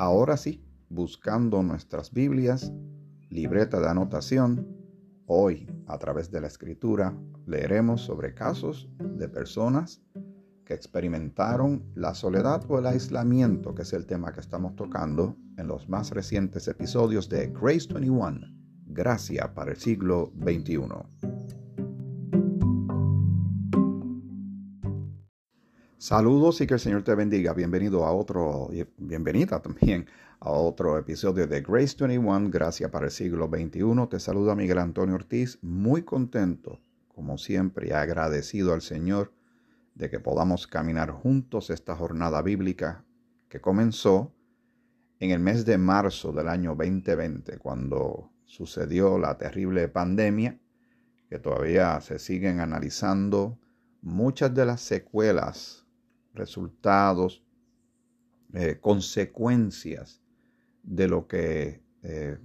Ahora sí, buscando nuestras Biblias, libreta de anotación, hoy a través de la escritura leeremos sobre casos de personas que experimentaron la soledad o el aislamiento, que es el tema que estamos tocando en los más recientes episodios de Grace 21, Gracia para el siglo XXI. Saludos y que el Señor te bendiga. Bienvenido a otro, bienvenida también a otro episodio de Grace 21, Gracia para el siglo XXI. Te saluda Miguel Antonio Ortiz, muy contento, como siempre, agradecido al Señor de que podamos caminar juntos esta jornada bíblica que comenzó en el mes de marzo del año 2020, cuando sucedió la terrible pandemia, que todavía se siguen analizando muchas de las secuelas resultados, eh, consecuencias de lo que eh,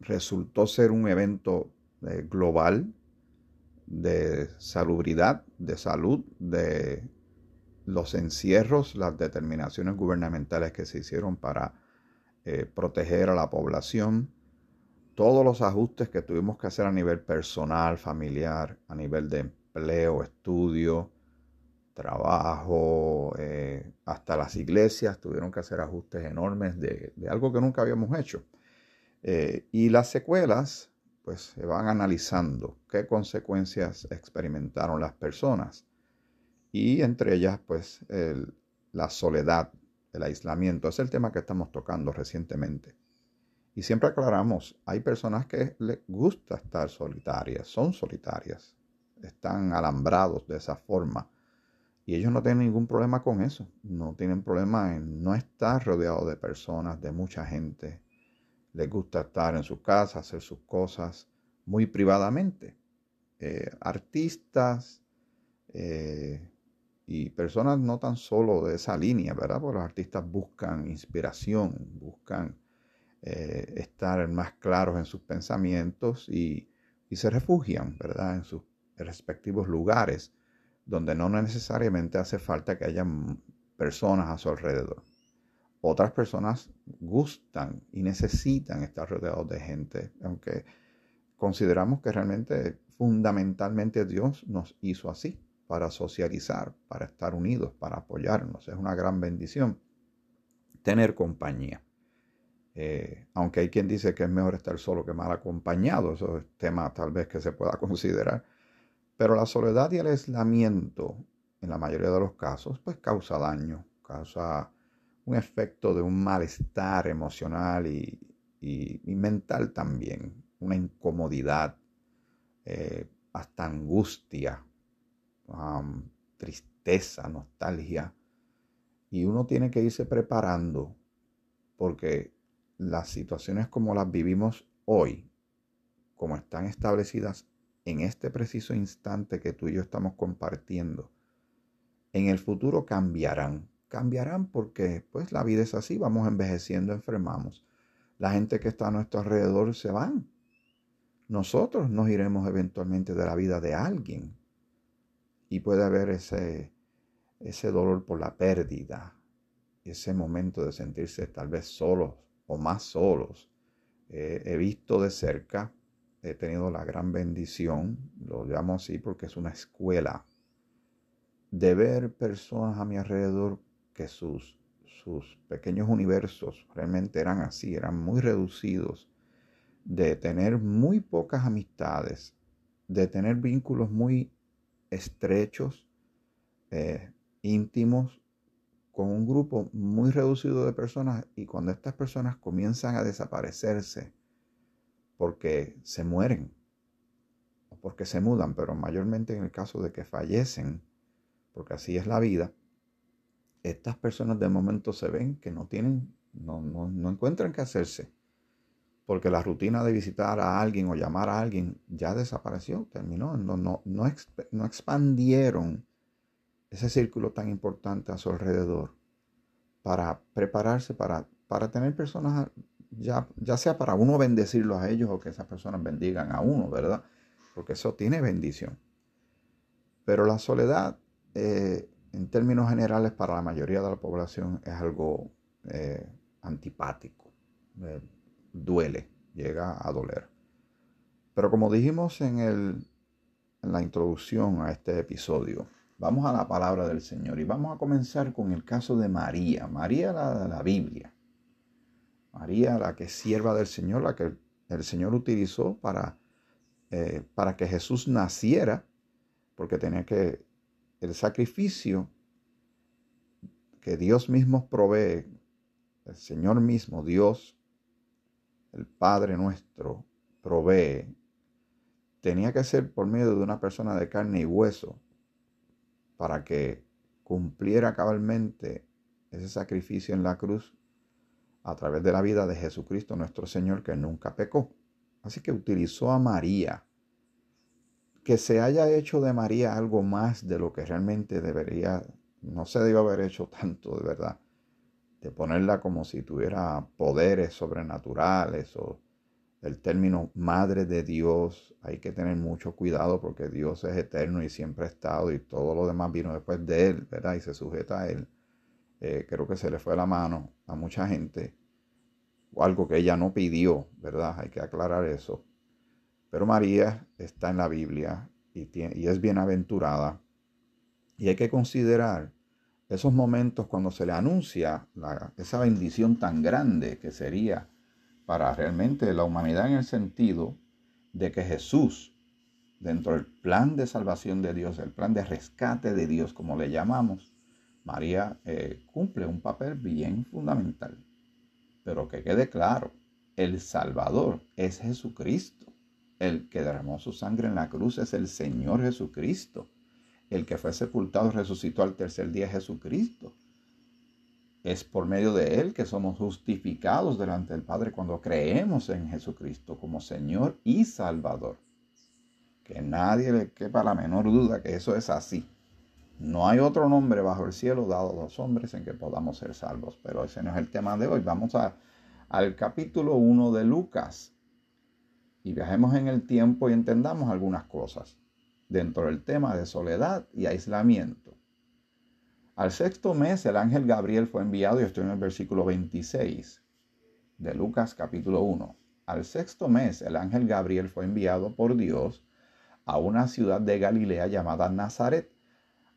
resultó ser un evento eh, global de salubridad, de salud, de los encierros, las determinaciones gubernamentales que se hicieron para proteger a la población, todos los ajustes que tuvimos que hacer a nivel personal, familiar, a nivel de empleo, estudio, trabajo, eh, hasta las iglesias tuvieron que hacer ajustes enormes de, algo que nunca habíamos hecho. Eh, y las secuelas, pues se van analizando qué consecuencias experimentaron las personas. Y entre ellas, pues la soledad, el aislamiento, es el tema que estamos tocando recientemente. Y siempre aclaramos, hay personas que les gusta estar solitarias, son solitarias, están alambrados de esa forma y ellos no tienen ningún problema con eso. No tienen problema en no estar rodeados de personas, de mucha gente. Les gusta estar en su casa, hacer sus cosas muy privadamente. Eh, artistas eh, y personas no tan solo de esa línea, ¿verdad? Porque los artistas buscan inspiración, buscan eh, estar más claros en sus pensamientos y, y se refugian, ¿verdad? En sus respectivos lugares donde no necesariamente hace falta que haya personas a su alrededor. Otras personas gustan y necesitan estar rodeados de gente, aunque consideramos que realmente fundamentalmente Dios nos hizo así, para socializar, para estar unidos, para apoyarnos. Es una gran bendición tener compañía. Eh, aunque hay quien dice que es mejor estar solo que mal acompañado, eso es tema tal vez que se pueda considerar. Pero la soledad y el aislamiento, en la mayoría de los casos, pues causa daño, causa un efecto de un malestar emocional y, mental también, una incomodidad, eh, hasta angustia, tristeza, nostalgia. Y uno tiene que irse preparando porque las situaciones como las vivimos hoy, como están establecidas en este preciso instante que tú y yo estamos compartiendo, en el futuro cambiarán. Cambiarán porque pues la vida es así, vamos envejeciendo, enfermamos. La gente que está a nuestro alrededor se van. Nosotros nos iremos eventualmente de la vida de alguien. Y puede haber ese, ese dolor por la pérdida, ese momento de sentirse tal vez solos o más solos. Eh, he visto de cerca he tenido la gran bendición, lo llamo así porque es una escuela, de ver personas a mi alrededor que sus, sus pequeños universos realmente eran así, eran muy reducidos, de tener muy pocas amistades, de tener vínculos muy estrechos, eh, íntimos, con un grupo muy reducido de personas y cuando estas personas comienzan a desaparecerse, porque se mueren o porque se mudan, pero mayormente en el caso de que fallecen, porque así es la vida, estas personas de momento se ven que no tienen, no, no, encuentran qué hacerse, porque la rutina de visitar a alguien o llamar a alguien ya desapareció, terminó, no, no, no, no expandieron ese círculo tan importante a su alrededor para prepararse para, para tener personas ya, sea para uno bendecirlos a ellos o que esas personas bendigan a uno, ¿verdad? Porque eso tiene bendición. Pero la soledad, eh, en términos generales, para la mayoría de la población es algo eh, antipático, duele, llega a doler. Pero como dijimos en, el, en la introducción a este episodio, vamos a la palabra del Señor y vamos a comenzar con el caso de María, María la la Biblia. María, la que sierva del Señor, la que el Señor utilizó para, eh, para que Jesús naciera, porque tenía que, el sacrificio que Dios mismo provee, el Señor mismo, Dios, el Padre nuestro, provee, tenía que ser por medio de una persona de carne y hueso para que cumpliera cabalmente ese sacrificio en la cruz a través de la vida de Jesucristo nuestro Señor que nunca pecó. Así que utilizó a María. Que se haya hecho de María algo más de lo que realmente debería, no se debe haber hecho tanto de verdad, de ponerla como si tuviera poderes sobrenaturales o el término madre de Dios, hay que tener mucho cuidado porque Dios es eterno y siempre ha estado y todo lo demás vino después de Él, ¿verdad? Y se sujeta a Él. Eh, creo que se le fue la mano a mucha gente, o algo que ella no pidió, ¿verdad? Hay que aclarar eso. Pero María está en la Biblia y, y es bienaventurada. Y hay que considerar esos momentos cuando se le anuncia esa bendición tan grande que sería para realmente la humanidad en el sentido de que Jesús, dentro del plan de salvación de Dios, el plan de rescate de Dios, como le llamamos, María eh, cumple un papel bien fundamental. Pero que quede claro, el Salvador es Jesucristo. El que derramó su sangre en la cruz es el Señor Jesucristo. El que fue sepultado y resucitó al tercer día es Jesucristo. Es por medio de Él que somos justificados delante del Padre cuando creemos en Jesucristo como Señor y Salvador. Que nadie le quepa la menor duda que eso es así. No hay otro nombre bajo el cielo dado a los hombres en que podamos ser salvos. Pero ese no es el tema de hoy. Vamos a, al capítulo 1 de Lucas. Y viajemos en el tiempo y entendamos algunas cosas dentro del tema de soledad y aislamiento. Al sexto mes el ángel Gabriel fue enviado, y estoy en el versículo 26 de Lucas capítulo 1. Al sexto mes el ángel Gabriel fue enviado por Dios a una ciudad de Galilea llamada Nazaret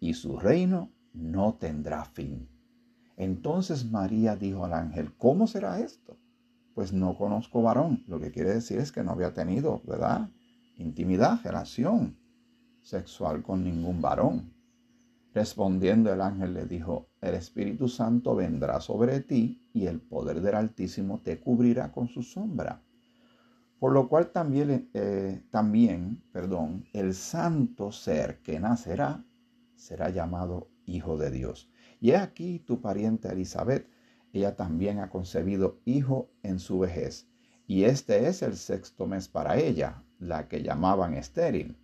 y su reino no tendrá fin. Entonces María dijo al ángel, ¿cómo será esto? Pues no conozco varón. Lo que quiere decir es que no había tenido, ¿verdad? Intimidad, relación sexual con ningún varón. Respondiendo el ángel le dijo, el Espíritu Santo vendrá sobre ti y el poder del Altísimo te cubrirá con su sombra. Por lo cual también, eh, también perdón, el santo ser que nacerá será llamado Hijo de Dios. Y he aquí tu pariente Elizabeth, ella también ha concebido hijo en su vejez, y este es el sexto mes para ella, la que llamaban estéril,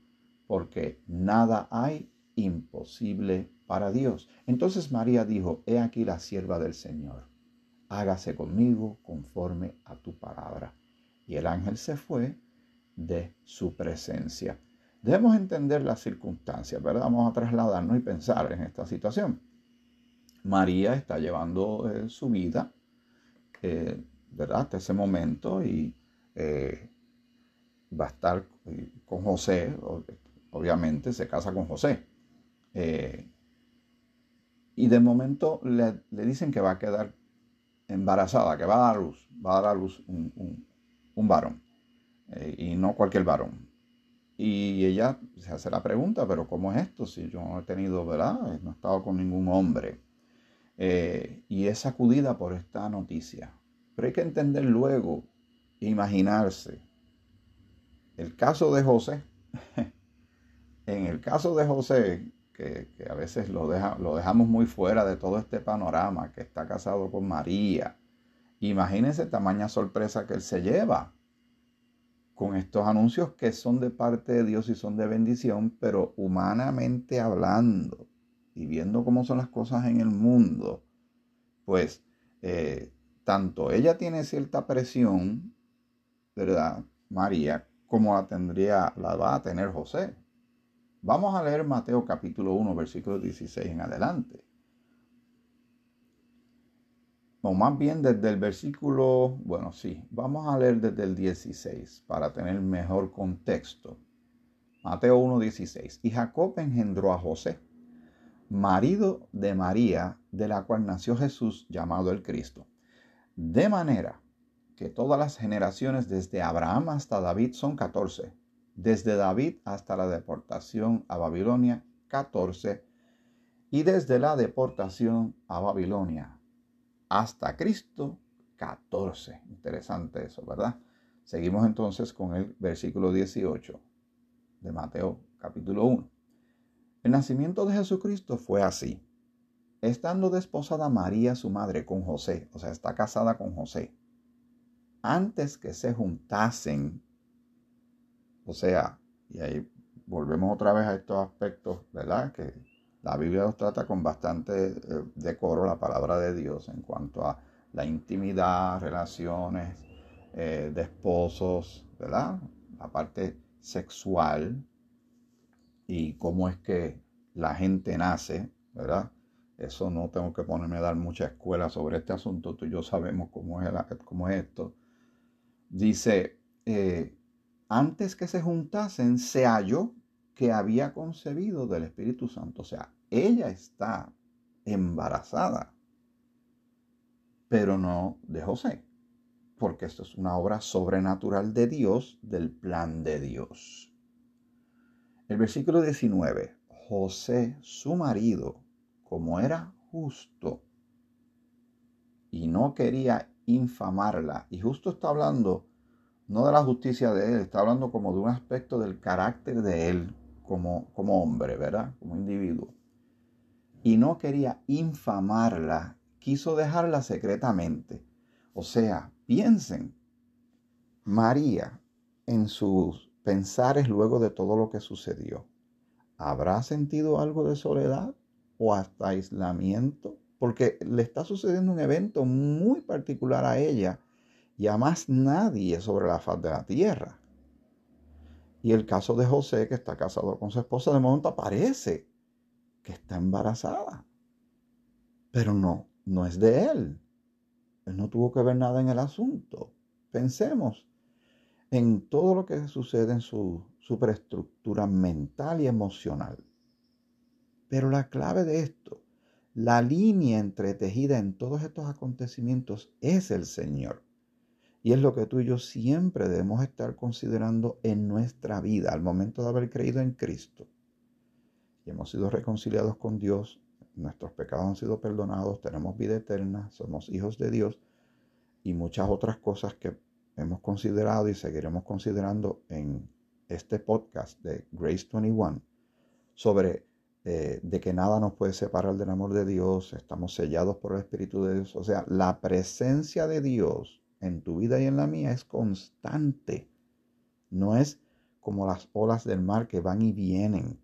porque nada hay imposible para Dios. Entonces María dijo, he aquí la sierva del Señor, hágase conmigo conforme a tu palabra. Y el ángel se fue de su presencia. Debemos entender las circunstancias, ¿verdad? Vamos a trasladarnos y pensar en esta situación. María está llevando eh, su vida, eh, ¿verdad? Hasta ese momento y eh, va a estar con José, obviamente se casa con José. y de momento le, dicen que va a quedar embarazada, que va a dar luz, va a dar a luz un, varón, y no cualquier varón. Y ella se hace la pregunta, pero ¿cómo es esto? Si yo no he tenido, ¿verdad? No he estado con ningún hombre. Eh, y es sacudida por esta noticia. Pero hay que entender luego, imaginarse. El caso de José, en el caso de José, que, a veces lo, deja, lo dejamos muy fuera de todo este panorama, que está casado con María, imagínense tamaña sorpresa que él se lleva con estos anuncios que son de parte de Dios y son de bendición, pero humanamente hablando y viendo cómo son las cosas en el mundo, pues eh, tanto ella tiene cierta presión, ¿verdad? María, como la tendría, la va a tener José. Vamos a leer Mateo capítulo 1, versículo 16 en adelante. O más bien desde el versículo, bueno, sí, vamos a leer desde el 16 para tener mejor contexto. Mateo 1, 16. Y Jacob engendró a José, marido de María, de la cual nació Jesús llamado el Cristo. De manera que todas las generaciones desde Abraham hasta David son 14, desde David hasta la deportación a Babilonia 14, y desde la deportación a Babilonia hasta Cristo 14. Interesante eso, ¿verdad? Seguimos entonces con el versículo 18 de Mateo capítulo 1. El nacimiento de Jesucristo fue así. Estando desposada María, su madre, con José, o sea, está casada con José, antes que se juntasen, o sea, y ahí volvemos otra vez a estos aspectos, ¿verdad? Que la Biblia nos trata con bastante eh, decoro la palabra de Dios en cuanto a la intimidad, relaciones eh, de esposos, ¿verdad? La parte sexual y cómo es que la gente nace, ¿verdad? Eso no tengo que ponerme a dar mucha escuela sobre este asunto, tú y yo sabemos cómo es, cómo es esto. Dice, eh, antes que se juntasen, se halló que había concebido del Espíritu Santo. O sea, ella está embarazada, pero no de José, porque esto es una obra sobrenatural de Dios, del plan de Dios. El versículo 19, José, su marido, como era justo y no quería infamarla, y justo está hablando no de la justicia de él, está hablando como de un aspecto del carácter de él como, como hombre, ¿verdad? Como individuo y no quería infamarla, quiso dejarla secretamente. O sea, piensen, María en sus pensares luego de todo lo que sucedió, ¿habrá sentido algo de soledad o hasta aislamiento? Porque le está sucediendo un evento muy particular a ella y a más nadie sobre la faz de la tierra. Y el caso de José, que está casado con su esposa, de momento aparece que está embarazada. Pero no, no es de él. Él no tuvo que ver nada en el asunto. Pensemos en todo lo que sucede en su superestructura mental y emocional. Pero la clave de esto, la línea entretejida en todos estos acontecimientos es el Señor. Y es lo que tú y yo siempre debemos estar considerando en nuestra vida al momento de haber creído en Cristo y hemos sido reconciliados con Dios, nuestros pecados han sido perdonados, tenemos vida eterna, somos hijos de Dios y muchas otras cosas que hemos considerado y seguiremos considerando en este podcast de Grace 21 sobre eh, de que nada nos puede separar del amor de Dios, estamos sellados por el Espíritu de Dios. O sea, la presencia de Dios en tu vida y en la mía es constante. No es como las olas del mar que van y vienen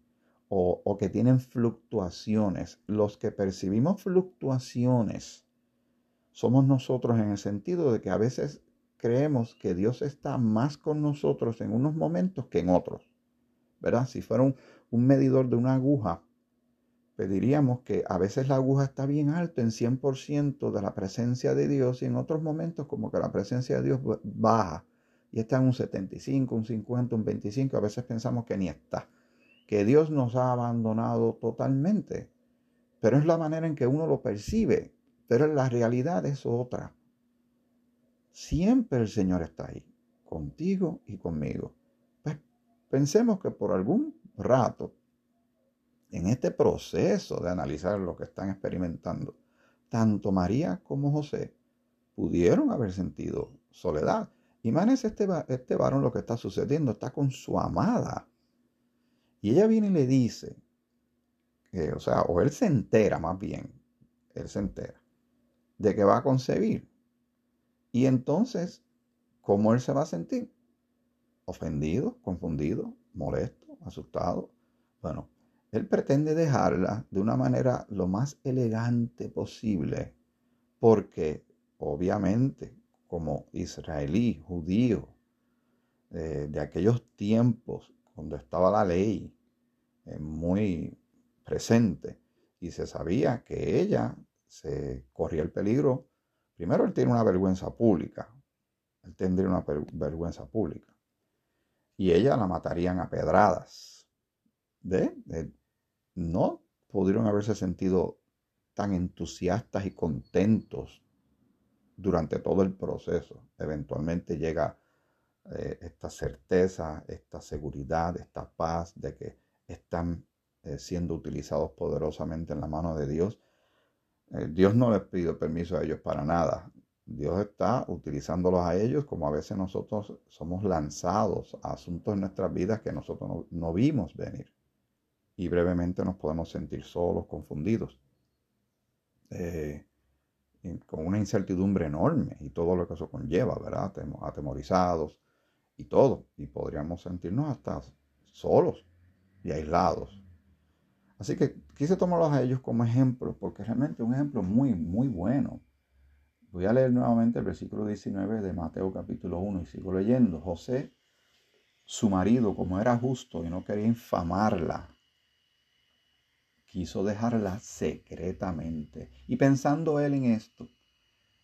o, que tienen fluctuaciones. Los que percibimos fluctuaciones somos nosotros en el sentido de que a veces creemos que Dios está más con nosotros en unos momentos que en otros. ¿Verdad? Si fuera un, medidor de una aguja, pediríamos que a veces la aguja está bien alto en 100% de la presencia de Dios y en otros momentos como que la presencia de Dios baja y está en un 75, un 50, un 25, a veces pensamos que ni está que Dios nos ha abandonado totalmente, pero es la manera en que uno lo percibe. Pero la realidad es otra. Siempre el Señor está ahí, contigo y conmigo. Pues pensemos que por algún rato, en este proceso de analizar lo que están experimentando, tanto María como José pudieron haber sentido soledad. Imagínense este, este varón lo que está sucediendo, está con su amada. Y ella viene y le dice, o sea, o él se entera más bien, él se entera de que va a concebir. Y entonces, ¿cómo él se va a sentir? Ofendido, confundido, molesto, asustado. Bueno, él pretende dejarla de una manera lo más elegante posible, porque obviamente como israelí, judío, eh, de aquellos tiempos cuando estaba la ley eh, muy presente y se sabía que ella se corría el peligro. Primero, él tiene una vergüenza pública. Él tendría una vergüenza pública. Y ella la matarían a pedradas. ¿De? no pudieron haberse sentido tan entusiastas y contentos durante todo el proceso. Eventualmente llega eh, esta certeza, esta seguridad, esta paz de que están eh, siendo utilizados poderosamente en la mano de Dios eh, Dios no les pide permiso a ellos para nada. Dios está utilizándolos a ellos como a veces nosotros somos lanzados a asuntos en nuestras vidas que nosotros no, vimos venir. Y brevemente nos podemos sentir solos, confundidos, con una incertidumbre enorme y todo lo que eso conlleva, ¿verdad? Atemorizados y todo. Y podríamos sentirnos hasta solos y aislados. Así que quise tomarlos a ellos como ejemplo, porque realmente es un ejemplo muy, muy bueno. Voy a leer nuevamente el versículo 19 de Mateo capítulo 1 y sigo leyendo. José, su marido, como era justo y no quería infamarla, quiso dejarla secretamente. Y pensando él en esto,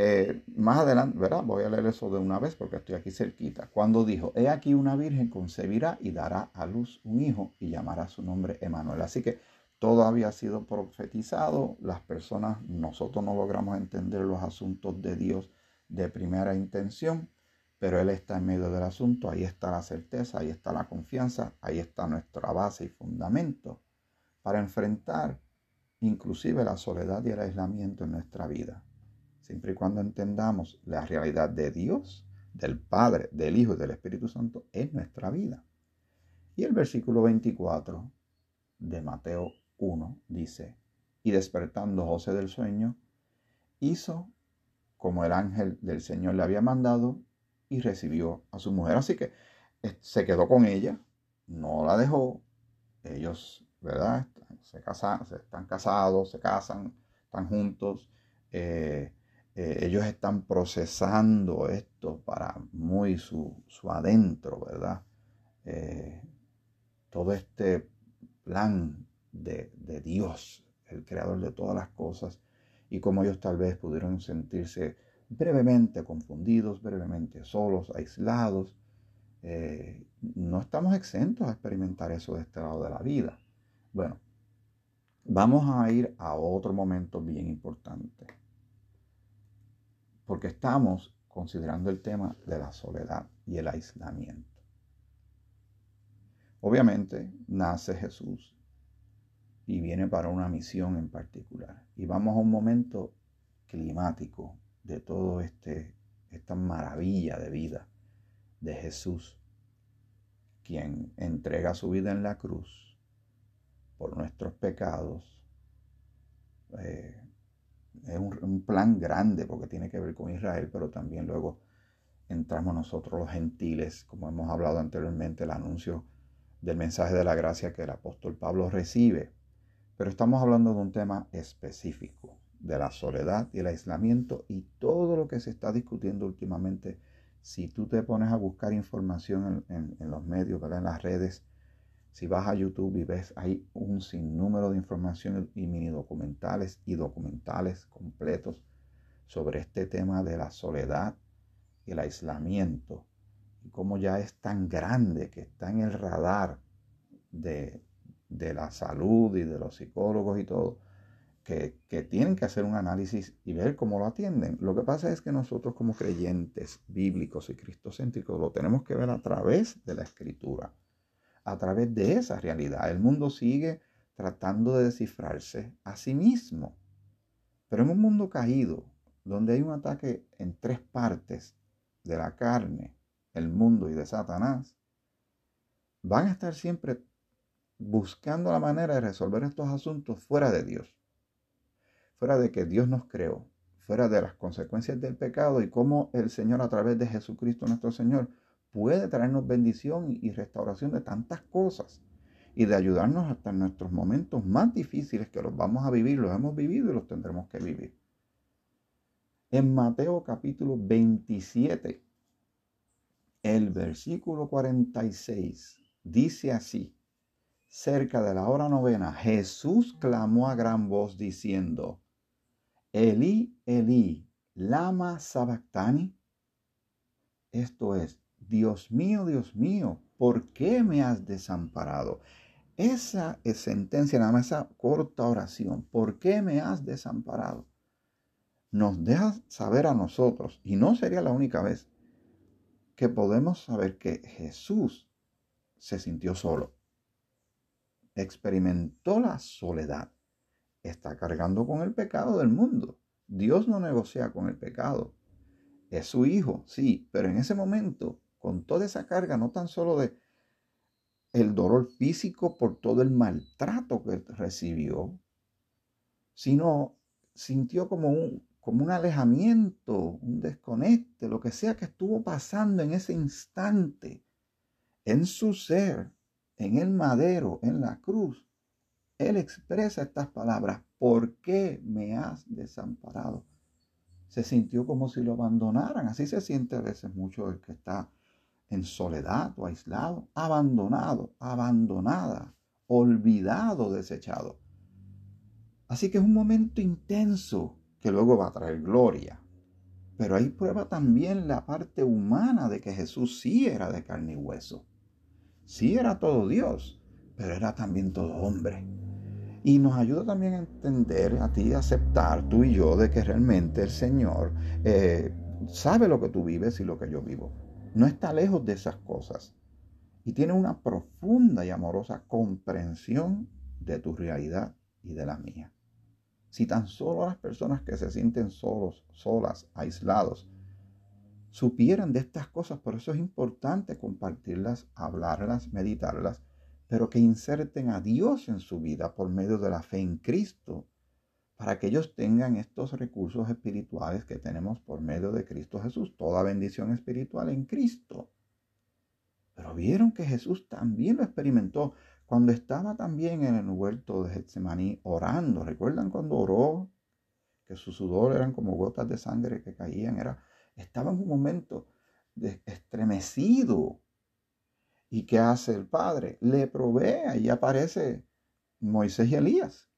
Eh, más adelante, ¿verdad? Voy a leer eso de una vez porque estoy aquí cerquita. Cuando dijo, he aquí una virgen concebirá y dará a luz un hijo y llamará su nombre Emanuel. Así que todo había sido profetizado, las personas, nosotros no logramos entender los asuntos de Dios de primera intención, pero Él está en medio del asunto, ahí está la certeza, ahí está la confianza, ahí está nuestra base y fundamento para enfrentar inclusive la soledad y el aislamiento en nuestra vida, siempre y cuando entendamos la realidad de Dios, del Padre, del Hijo y del Espíritu Santo en nuestra vida. Y el versículo 24 de Mateo 1 dice, y despertando José del sueño, hizo como el ángel del Señor le había mandado y recibió a su mujer. Así que eh, se quedó con ella, no la dejó. Ellos, ¿verdad? Se casan, se están casados, se casan, están juntos. Eh, eh, ellos están procesando esto para muy su, su adentro, ¿verdad? todo este plan de, Dios, el creador de todas las cosas, y como ellos tal vez pudieron sentirse brevemente confundidos, brevemente solos, aislados. Eh, no estamos exentos a experimentar eso de este lado de la vida. Bueno, vamos a ir a otro momento bien importante, porque estamos considerando el tema de la soledad y el aislamiento. Obviamente nace Jesús y viene para una misión en particular. Y vamos a un momento climático de todo este esta maravilla de vida de Jesús, quien entrega su vida en la cruz por nuestros pecados. Eh, es un, un, plan grande porque tiene que ver con Israel, pero también luego entramos nosotros los gentiles, como hemos hablado anteriormente, el anuncio del mensaje de la gracia que el apóstol Pablo recibe pero estamos hablando de un tema específico, de la soledad y el aislamiento y todo lo que se está discutiendo últimamente. Si tú te pones a buscar información en, los medios, en las redes, si vas a YouTube y ves, hay un sinnúmero de información y mini documentales y documentales completos sobre este tema de la soledad y el aislamiento y cómo ya es tan grande que está en el radar de, de la salud y de los psicólogos y todo, que, que, tienen que hacer un análisis y ver cómo lo atienden. Lo que pasa es que nosotros como creyentes bíblicos y cristocéntricos lo tenemos que ver a través de la escritura, a través de esa realidad. El mundo sigue tratando de descifrarse a sí mismo, pero en un mundo caído, donde hay un ataque en tres partes de la carne, el mundo y de Satanás, van a estar siempre buscando la manera de resolver estos asuntos fuera de Dios, fuera de que Dios nos creó, fuera de las consecuencias del pecado y cómo el Señor a través de Jesucristo nuestro Señor puede traernos bendición y restauración de tantas cosas y de ayudarnos hasta en nuestros momentos más difíciles que los vamos a vivir, los hemos vivido y los tendremos que vivir. En Mateo capítulo 27, el versículo 46 dice así, cerca de la hora novena, Jesús clamó a gran voz diciendo, Elí, Elí, lama sabactani. Esto es, Dios mío, Dios mío, ¿por qué me has desamparado? Esa es sentencia, nada más esa corta oración, ¿por qué me has desamparado? Nos deja saber a nosotros, y no sería la única vez, que podemos saber que Jesús se sintió solo. Experimentó la soledad. Está cargando con el pecado del mundo. Dios no negocia con el pecado. Es su hijo, sí, pero en ese momento, con toda esa carga, no tan solo de el dolor físico por todo el maltrato que recibió, sino sintió como un, como un alejamiento, un desconecte, lo que sea que estuvo pasando en ese instante, en su ser, en el madero, en la cruz, Él expresa estas palabras, ¿por qué me has desamparado? Se sintió como si lo abandonaran, así se siente a veces mucho el que está en soledad o aislado, abandonado, abandonada, olvidado, desechado. Así que es un momento intenso que luego va a traer gloria. Pero ahí prueba también la parte humana de que Jesús sí era de carne y hueso. Sí era todo Dios, pero era también todo hombre. Y nos ayuda también a entender, a ti, a aceptar tú y yo de que realmente el Señor eh, sabe lo que tú vives y lo que yo vivo. No está lejos de esas cosas. Y tiene una profunda y amorosa comprensión de tu realidad y de la mía. Si tan solo las personas que se sienten solos, solas, aislados, supieran de estas cosas, por eso es importante compartirlas, hablarlas, meditarlas, pero que inserten a Dios en su vida por medio de la fe en Cristo, para que ellos tengan estos recursos espirituales que tenemos por medio de Cristo Jesús, toda bendición espiritual en Cristo. Pero vieron que Jesús también lo experimentó. Cuando estaba también en el huerto de Getsemaní orando, ¿recuerdan cuando oró? Que su sudor eran como gotas de sangre que caían. Era, estaba en un momento de, estremecido. ¿Y qué hace el Padre? Le provee, ahí aparece Moisés y Elías.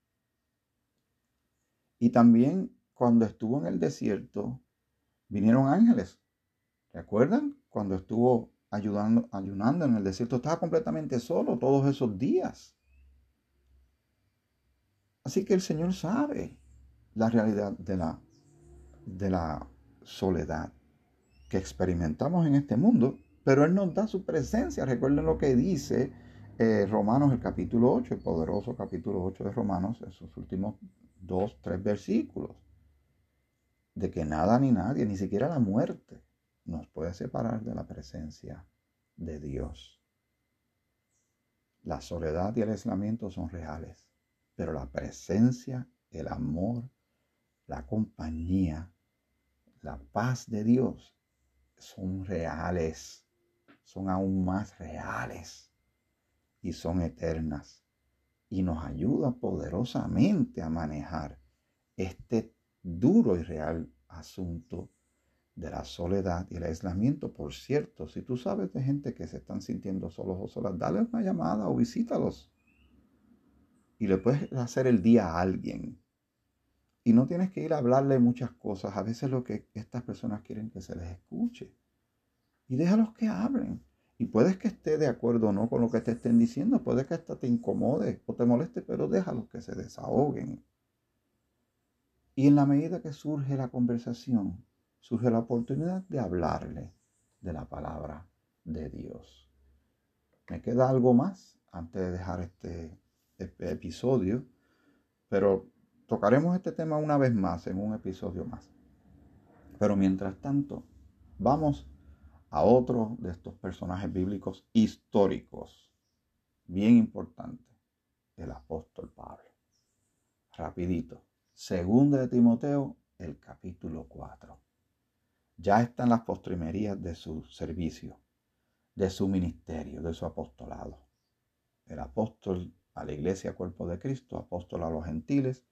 Y también cuando estuvo en el desierto, vinieron ángeles. ¿Recuerdan? Cuando estuvo ayudando, ayunando en el desierto. Estaba completamente solo todos esos días. Así que el Señor sabe la realidad de la, de la soledad que experimentamos en este mundo, pero Él nos da su presencia. Recuerden lo que dice eh, Romanos, el capítulo 8, el poderoso capítulo 8 de Romanos, esos últimos dos, tres versículos, de que nada ni nadie, ni siquiera la muerte, nos puede separar de la presencia de Dios. La soledad y el aislamiento son reales, pero la presencia, el amor, la compañía, la paz de Dios son reales, son aún más reales y son eternas y nos ayuda poderosamente a manejar este duro y real asunto de la soledad y el aislamiento. Por cierto, si tú sabes de gente que se están sintiendo solos o solas, dale una llamada o visítalos. Y le puedes hacer el día a alguien. Y no tienes que ir a hablarle muchas cosas. A veces lo que estas personas quieren que se les escuche. Y déjalos que hablen. Y puedes que esté de acuerdo o no con lo que te estén diciendo. Puede que hasta te incomode o te moleste, pero déjalos que se desahoguen. Y en la medida que surge la conversación, surge la oportunidad de hablarle de la palabra de Dios. Me queda algo más antes de dejar este, episodio, pero tocaremos este tema una vez más en un episodio más. Pero mientras tanto, vamos a otro de estos personajes bíblicos históricos, bien importante, el apóstol Pablo. Rapidito. Segunda de Timoteo, el capítulo 4 ya está en las postrimerías de su servicio, de su ministerio, de su apostolado. El apóstol a la iglesia cuerpo de Cristo, apóstol a los gentiles,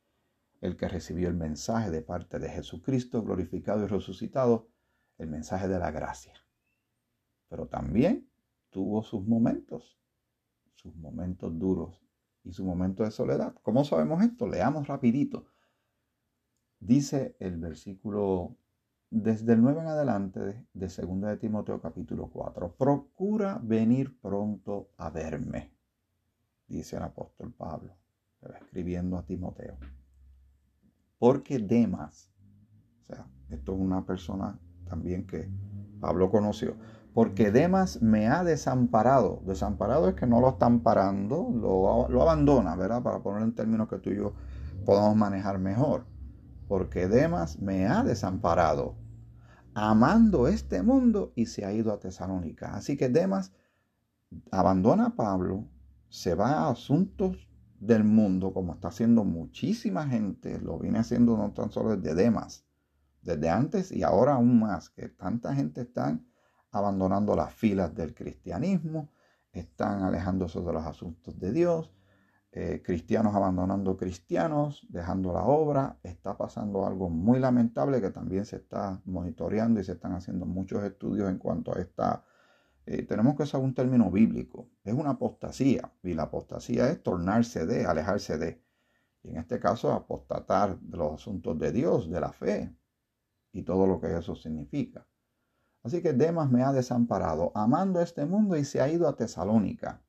el que recibió el mensaje de parte de Jesucristo glorificado y resucitado, el mensaje de la gracia. Pero también tuvo sus momentos, sus momentos duros y su momento de soledad. ¿Cómo sabemos esto? Leamos rapidito. Dice el versículo desde el 9 en adelante de, de 2 de Timoteo capítulo 4. Procura venir pronto a verme, dice el apóstol Pablo, escribiendo a Timoteo. Porque Demas, o sea, esto es una persona también que Pablo conoció, porque Demas me ha desamparado. Desamparado es que no lo están parando, lo, lo abandona, ¿verdad? Para poner en términos que tú y yo podamos manejar mejor porque Demas me ha desamparado, amando este mundo y se ha ido a Tesalónica. Así que Demas abandona a Pablo, se va a asuntos del mundo, como está haciendo muchísima gente, lo viene haciendo no tan solo desde Demas, desde antes y ahora aún más, que tanta gente está abandonando las filas del cristianismo, están alejándose de los asuntos de Dios, eh, cristianos abandonando cristianos, dejando la obra. Está pasando algo muy lamentable que también se está monitoreando y se están haciendo muchos estudios en cuanto a esta... Eh, tenemos que usar un término bíblico. Es una apostasía y la apostasía es tornarse de, alejarse de. Y en este caso, apostatar de los asuntos de Dios, de la fe y todo lo que eso significa. Así que Demas me ha desamparado, amando este mundo y se ha ido a Tesalónica.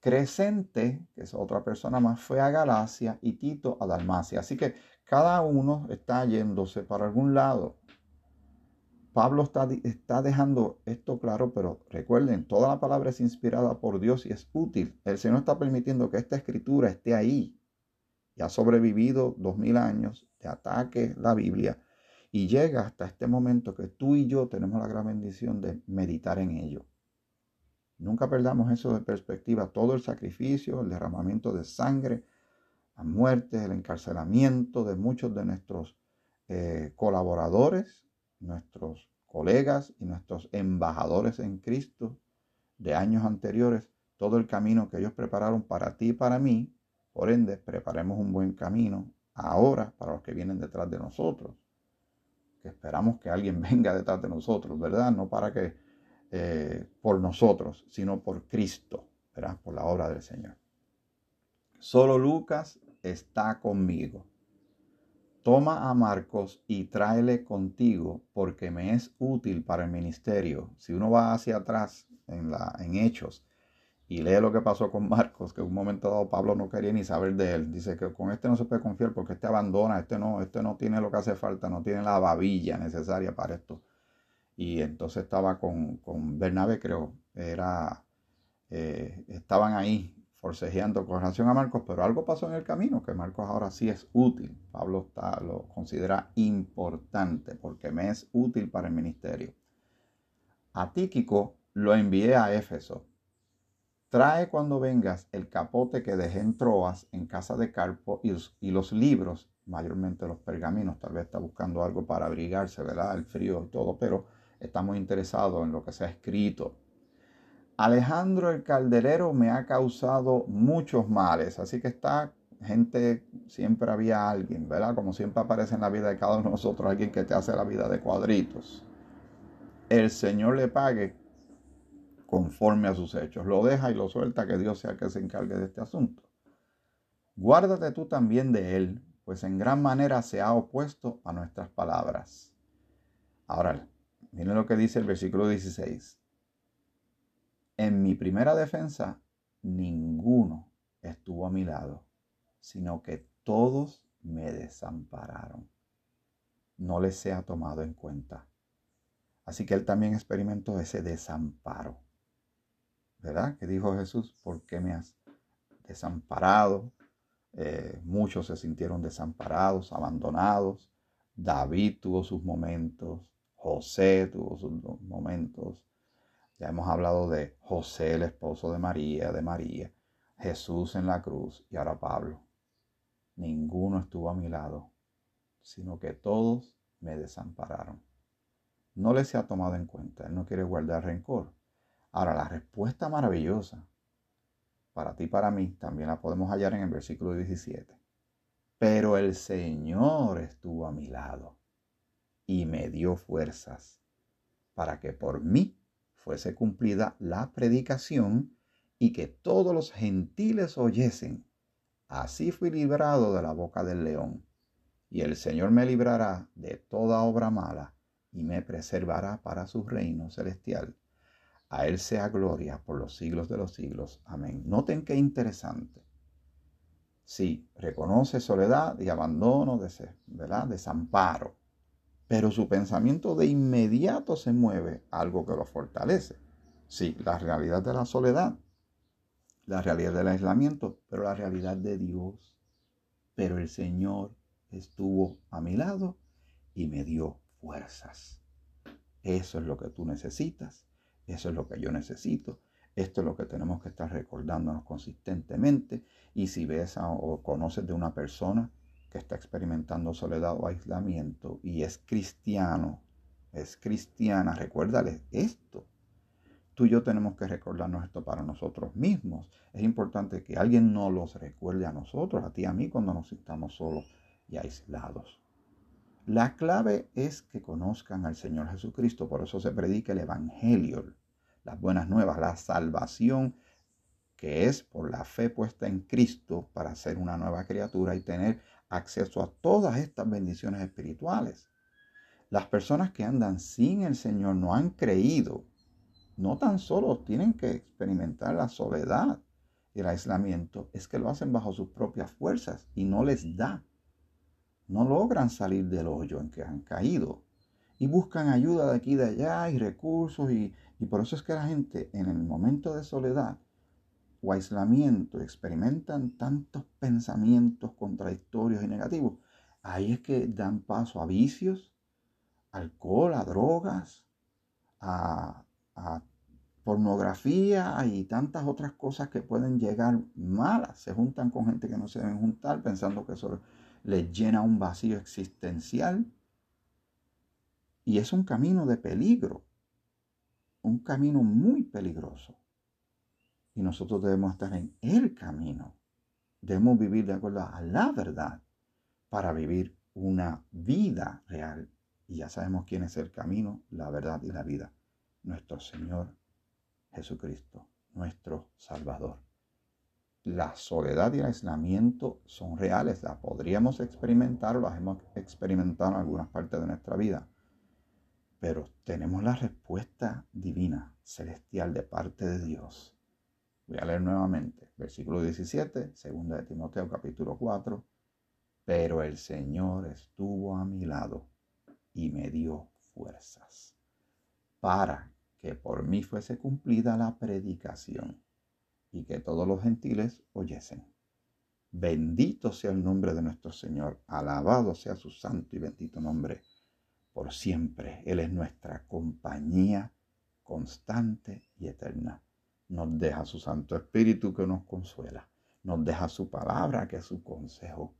Crescente, que es otra persona más, fue a Galacia y Tito a Dalmacia. Así que cada uno está yéndose para algún lado. Pablo está, está, dejando esto claro, pero recuerden, toda la palabra es inspirada por Dios y es útil. El Señor está permitiendo que esta escritura esté ahí. Y ha sobrevivido dos mil años de ataque la Biblia y llega hasta este momento que tú y yo tenemos la gran bendición de meditar en ello. Nunca perdamos eso de perspectiva. Todo el sacrificio, el derramamiento de sangre, la muerte, el encarcelamiento de muchos de nuestros eh, colaboradores, nuestros colegas y nuestros embajadores en Cristo de años anteriores, todo el camino que ellos prepararon para ti y para mí. Por ende, preparemos un buen camino ahora para los que vienen detrás de nosotros. Que esperamos que alguien venga detrás de nosotros, ¿verdad? No para que eh, por nosotros, sino por Cristo, ¿verdad? por la obra del Señor. Solo Lucas está conmigo. Toma a Marcos y tráele contigo porque me es útil para el ministerio. Si uno va hacia atrás en, la, en Hechos y lee lo que pasó con Marcos, que en un momento dado Pablo no quería ni saber de él. Dice que con este no se puede confiar porque este abandona, este no, este no tiene lo que hace falta, no tiene la babilla necesaria para esto y entonces estaba con, con Bernabé, creo, era, eh, estaban ahí forcejeando con relación a Marcos, pero algo pasó en el camino, que Marcos ahora sí es útil. Pablo está, lo considera importante porque me es útil para el ministerio. A Tíquico lo envié a Éfeso. Trae cuando vengas el capote que dejé en Troas, en casa de Carpo, y y los libros, mayormente los pergaminos. Tal vez está buscando algo para abrigarse, ¿verdad? El frío y todo, pero estamos interesados en lo que se ha escrito. Alejandro el calderero me ha causado muchos males, así que está gente, siempre había alguien, ¿verdad? Como siempre aparece en la vida de cada uno de nosotros, alguien que te hace la vida de cuadritos. El Señor le pague conforme a sus hechos. Lo deja y lo suelta, que Dios sea el que se encargue de este asunto. Guárdate tú también de él, pues en gran manera se ha opuesto a nuestras palabras. Ahora, miren lo que dice el versículo 16. En mi primera defensa, ninguno estuvo a mi lado, sino que todos me desampararon. No les sea tomado en cuenta. Así que él también experimentó ese desamparo. ¿Verdad? Que dijo Jesús, ¿por qué me has desamparado? Eh, muchos se sintieron desamparados, abandonados. David tuvo sus momentos, José tuvo sus momentos. Ya hemos hablado de José, el esposo de María, de María, Jesús en la cruz y ahora Pablo. Ninguno estuvo a mi lado, sino que todos me desampararon. No les se ha tomado en cuenta, él no quiere guardar rencor. Ahora, la respuesta maravillosa para ti y para mí, también la podemos hallar en el versículo 17. Pero el Señor estuvo a mi lado y me dio fuerzas para que por mí fuese cumplida la predicación y que todos los gentiles oyesen. Así fui librado de la boca del león. Y el Señor me librará de toda obra mala y me preservará para su reino celestial. A Él sea gloria por los siglos de los siglos. Amén. Noten qué interesante. Sí, reconoce soledad y abandono, ¿verdad? desamparo. Pero su pensamiento de inmediato se mueve algo que lo fortalece. Sí, la realidad de la soledad, la realidad del aislamiento, pero la realidad de Dios. Pero el Señor estuvo a mi lado y me dio fuerzas. Eso es lo que tú necesitas eso es lo que yo necesito. Esto es lo que tenemos que estar recordándonos consistentemente. Y si ves o conoces de una persona que está experimentando soledad o aislamiento y es cristiano, es cristiana, recuérdale esto. Tú y yo tenemos que recordarnos esto para nosotros mismos. Es importante que alguien nos los recuerde a nosotros, a ti y a mí, cuando nos estamos solos y aislados. La clave es que conozcan al Señor Jesucristo, por eso se predica el Evangelio, las buenas nuevas, la salvación que es por la fe puesta en Cristo para ser una nueva criatura y tener acceso a todas estas bendiciones espirituales. Las personas que andan sin el Señor no han creído, no tan solo tienen que experimentar la soledad y el aislamiento, es que lo hacen bajo sus propias fuerzas y no les da no logran salir del hoyo en que han caído y buscan ayuda de aquí y de allá y recursos y, y por eso es que la gente en el momento de soledad o aislamiento experimentan tantos pensamientos contradictorios y negativos. Ahí es que dan paso a vicios, alcohol, a drogas, a, pornografía y tantas otras cosas que pueden llegar malas. Se juntan con gente que no se deben juntar pensando que eso les llena un vacío existencial. Y es un camino de peligro, un camino muy peligroso. Y nosotros debemos estar en el camino. Debemos vivir de acuerdo a la verdad para vivir una vida real. Y ya sabemos quién es el camino, la verdad y la vida. Nuestro Señor Jesucristo, nuestro Salvador la soledad y el aislamiento son reales, las podríamos experimentar, las hemos experimentado en algunas partes de nuestra vida, pero tenemos la respuesta divina, celestial de parte de Dios. Voy a leer nuevamente, versículo 17, segunda de Timoteo capítulo 4, pero el Señor estuvo a mi lado y me dio fuerzas para que por mí fuese cumplida la predicación y que todos los gentiles oyesen. Bendito sea el nombre de nuestro Señor, alabado sea su santo y bendito nombre por siempre. Él es nuestra compañía constante y eterna. Nos deja su Santo Espíritu que nos consuela. Nos deja su palabra que es su consejo.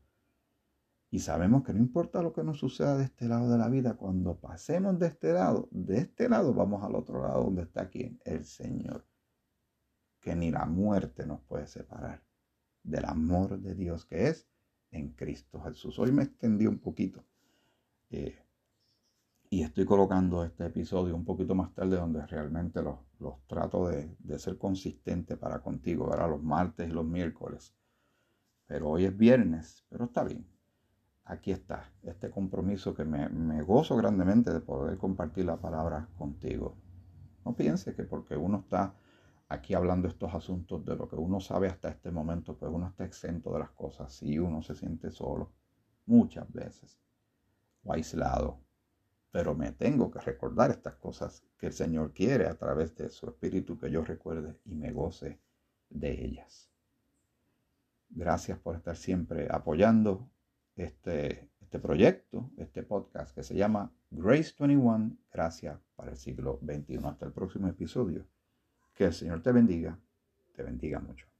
Y sabemos que no importa lo que nos suceda de este lado de la vida, cuando pasemos de este lado, de este lado vamos al otro lado donde está aquí el Señor que ni la muerte nos puede separar. del amor de Dios que es en Cristo Jesús. Hoy me extendí un poquito eh, y estoy colocando este episodio un poquito más tarde donde realmente los, trato de, ser consistente para contigo, ¿verdad? Los martes y los miércoles. Pero hoy es viernes, pero está bien. Aquí está, este compromiso que me, me gozo grandemente de poder compartir la palabra contigo. No piense que porque uno está aquí hablando estos asuntos de lo que uno sabe hasta este momento, pues uno está exento de las cosas y uno se siente solo muchas veces o aislado. Pero me tengo que recordar estas cosas que el Señor quiere a través de su Espíritu que yo recuerde y me goce de ellas. Gracias por estar siempre apoyando este, este proyecto, este podcast que se llama Grace 21, Gracias para el siglo XXI. Hasta el próximo episodio. Que el Señor te bendiga, te bendiga mucho.